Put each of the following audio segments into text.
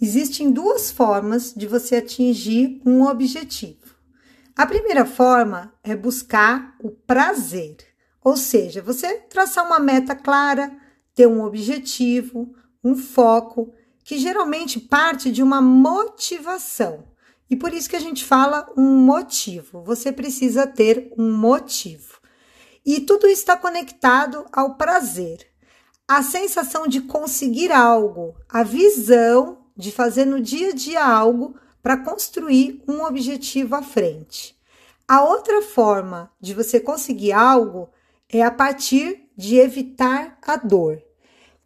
Existem duas formas de você atingir um objetivo. A primeira forma é buscar o prazer, ou seja, você traçar uma meta clara, ter um objetivo, um foco, que geralmente parte de uma motivação. E por isso que a gente fala um motivo. Você precisa ter um motivo. E tudo está conectado ao prazer. A sensação de conseguir algo, a visão de fazer no dia a dia algo para construir um objetivo à frente. A outra forma de você conseguir algo é a partir de evitar a dor.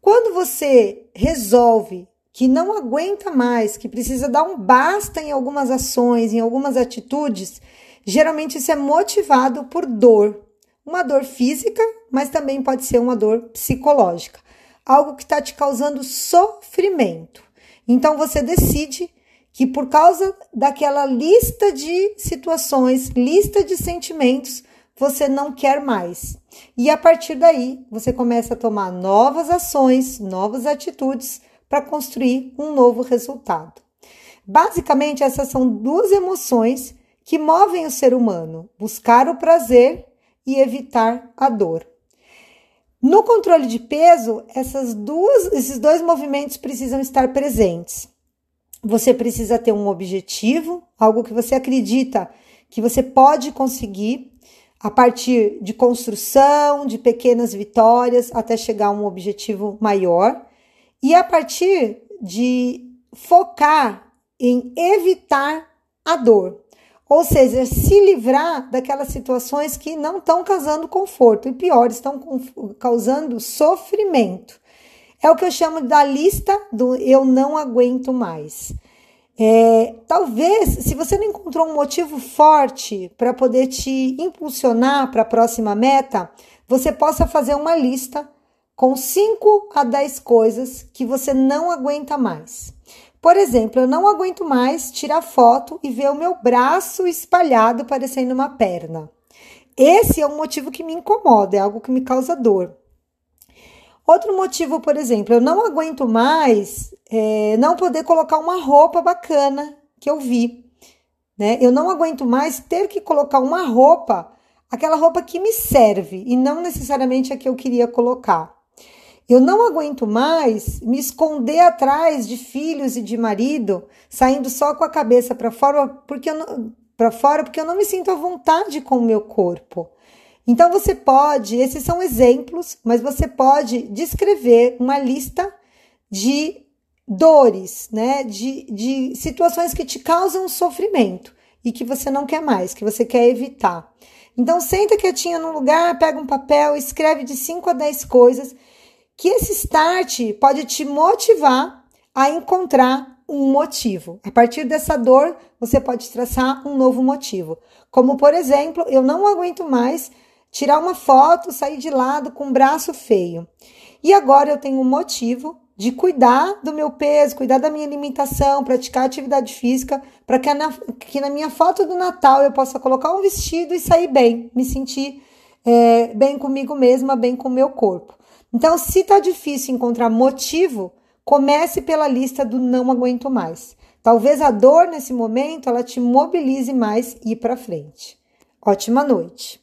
Quando você resolve que não aguenta mais, que precisa dar um basta em algumas ações, em algumas atitudes, geralmente isso é motivado por dor. Uma dor física, mas também pode ser uma dor psicológica. Algo que está te causando sofrimento. Então você decide que por causa daquela lista de situações, lista de sentimentos, você não quer mais. E a partir daí, você começa a tomar novas ações, novas atitudes para construir um novo resultado. Basicamente, essas são duas emoções que movem o ser humano: buscar o prazer e evitar a dor. No controle de peso, essas duas, esses dois movimentos precisam estar presentes. Você precisa ter um objetivo, algo que você acredita que você pode conseguir a partir de construção, de pequenas vitórias, até chegar a um objetivo maior, e a partir de focar em evitar a dor. Ou seja, se livrar daquelas situações que não estão causando conforto e pior, estão causando sofrimento. É o que eu chamo da lista do eu não aguento mais. É, talvez, se você não encontrou um motivo forte para poder te impulsionar para a próxima meta, você possa fazer uma lista com 5 a 10 coisas que você não aguenta mais. Por exemplo, eu não aguento mais tirar foto e ver o meu braço espalhado parecendo uma perna. Esse é um motivo que me incomoda, é algo que me causa dor. Outro motivo, por exemplo, eu não aguento mais é, não poder colocar uma roupa bacana que eu vi. Né? Eu não aguento mais ter que colocar uma roupa, aquela roupa que me serve e não necessariamente a que eu queria colocar. Eu não aguento mais me esconder atrás de filhos e de marido, saindo só com a cabeça para fora, porque eu não, para fora, porque eu não me sinto à vontade com o meu corpo. Então você pode, esses são exemplos, mas você pode descrever uma lista de dores, né? De, de situações que te causam sofrimento e que você não quer mais, que você quer evitar. Então senta quietinha num lugar, pega um papel, escreve de 5 a 10 coisas que esse start pode te motivar a encontrar um motivo. A partir dessa dor, você pode traçar um novo motivo. Como, por exemplo, eu não aguento mais tirar uma foto, sair de lado com um braço feio. E agora eu tenho um motivo de cuidar do meu peso, cuidar da minha alimentação, praticar atividade física, para que, que, na minha foto do Natal eu possa colocar um vestido e sair bem, me sentir é, bem comigo mesma, bem com o meu corpo. Então, se está difícil encontrar motivo, comece pela lista do não aguento mais. Talvez a dor nesse momento ela te mobilize mais e ir para frente. Ótima noite.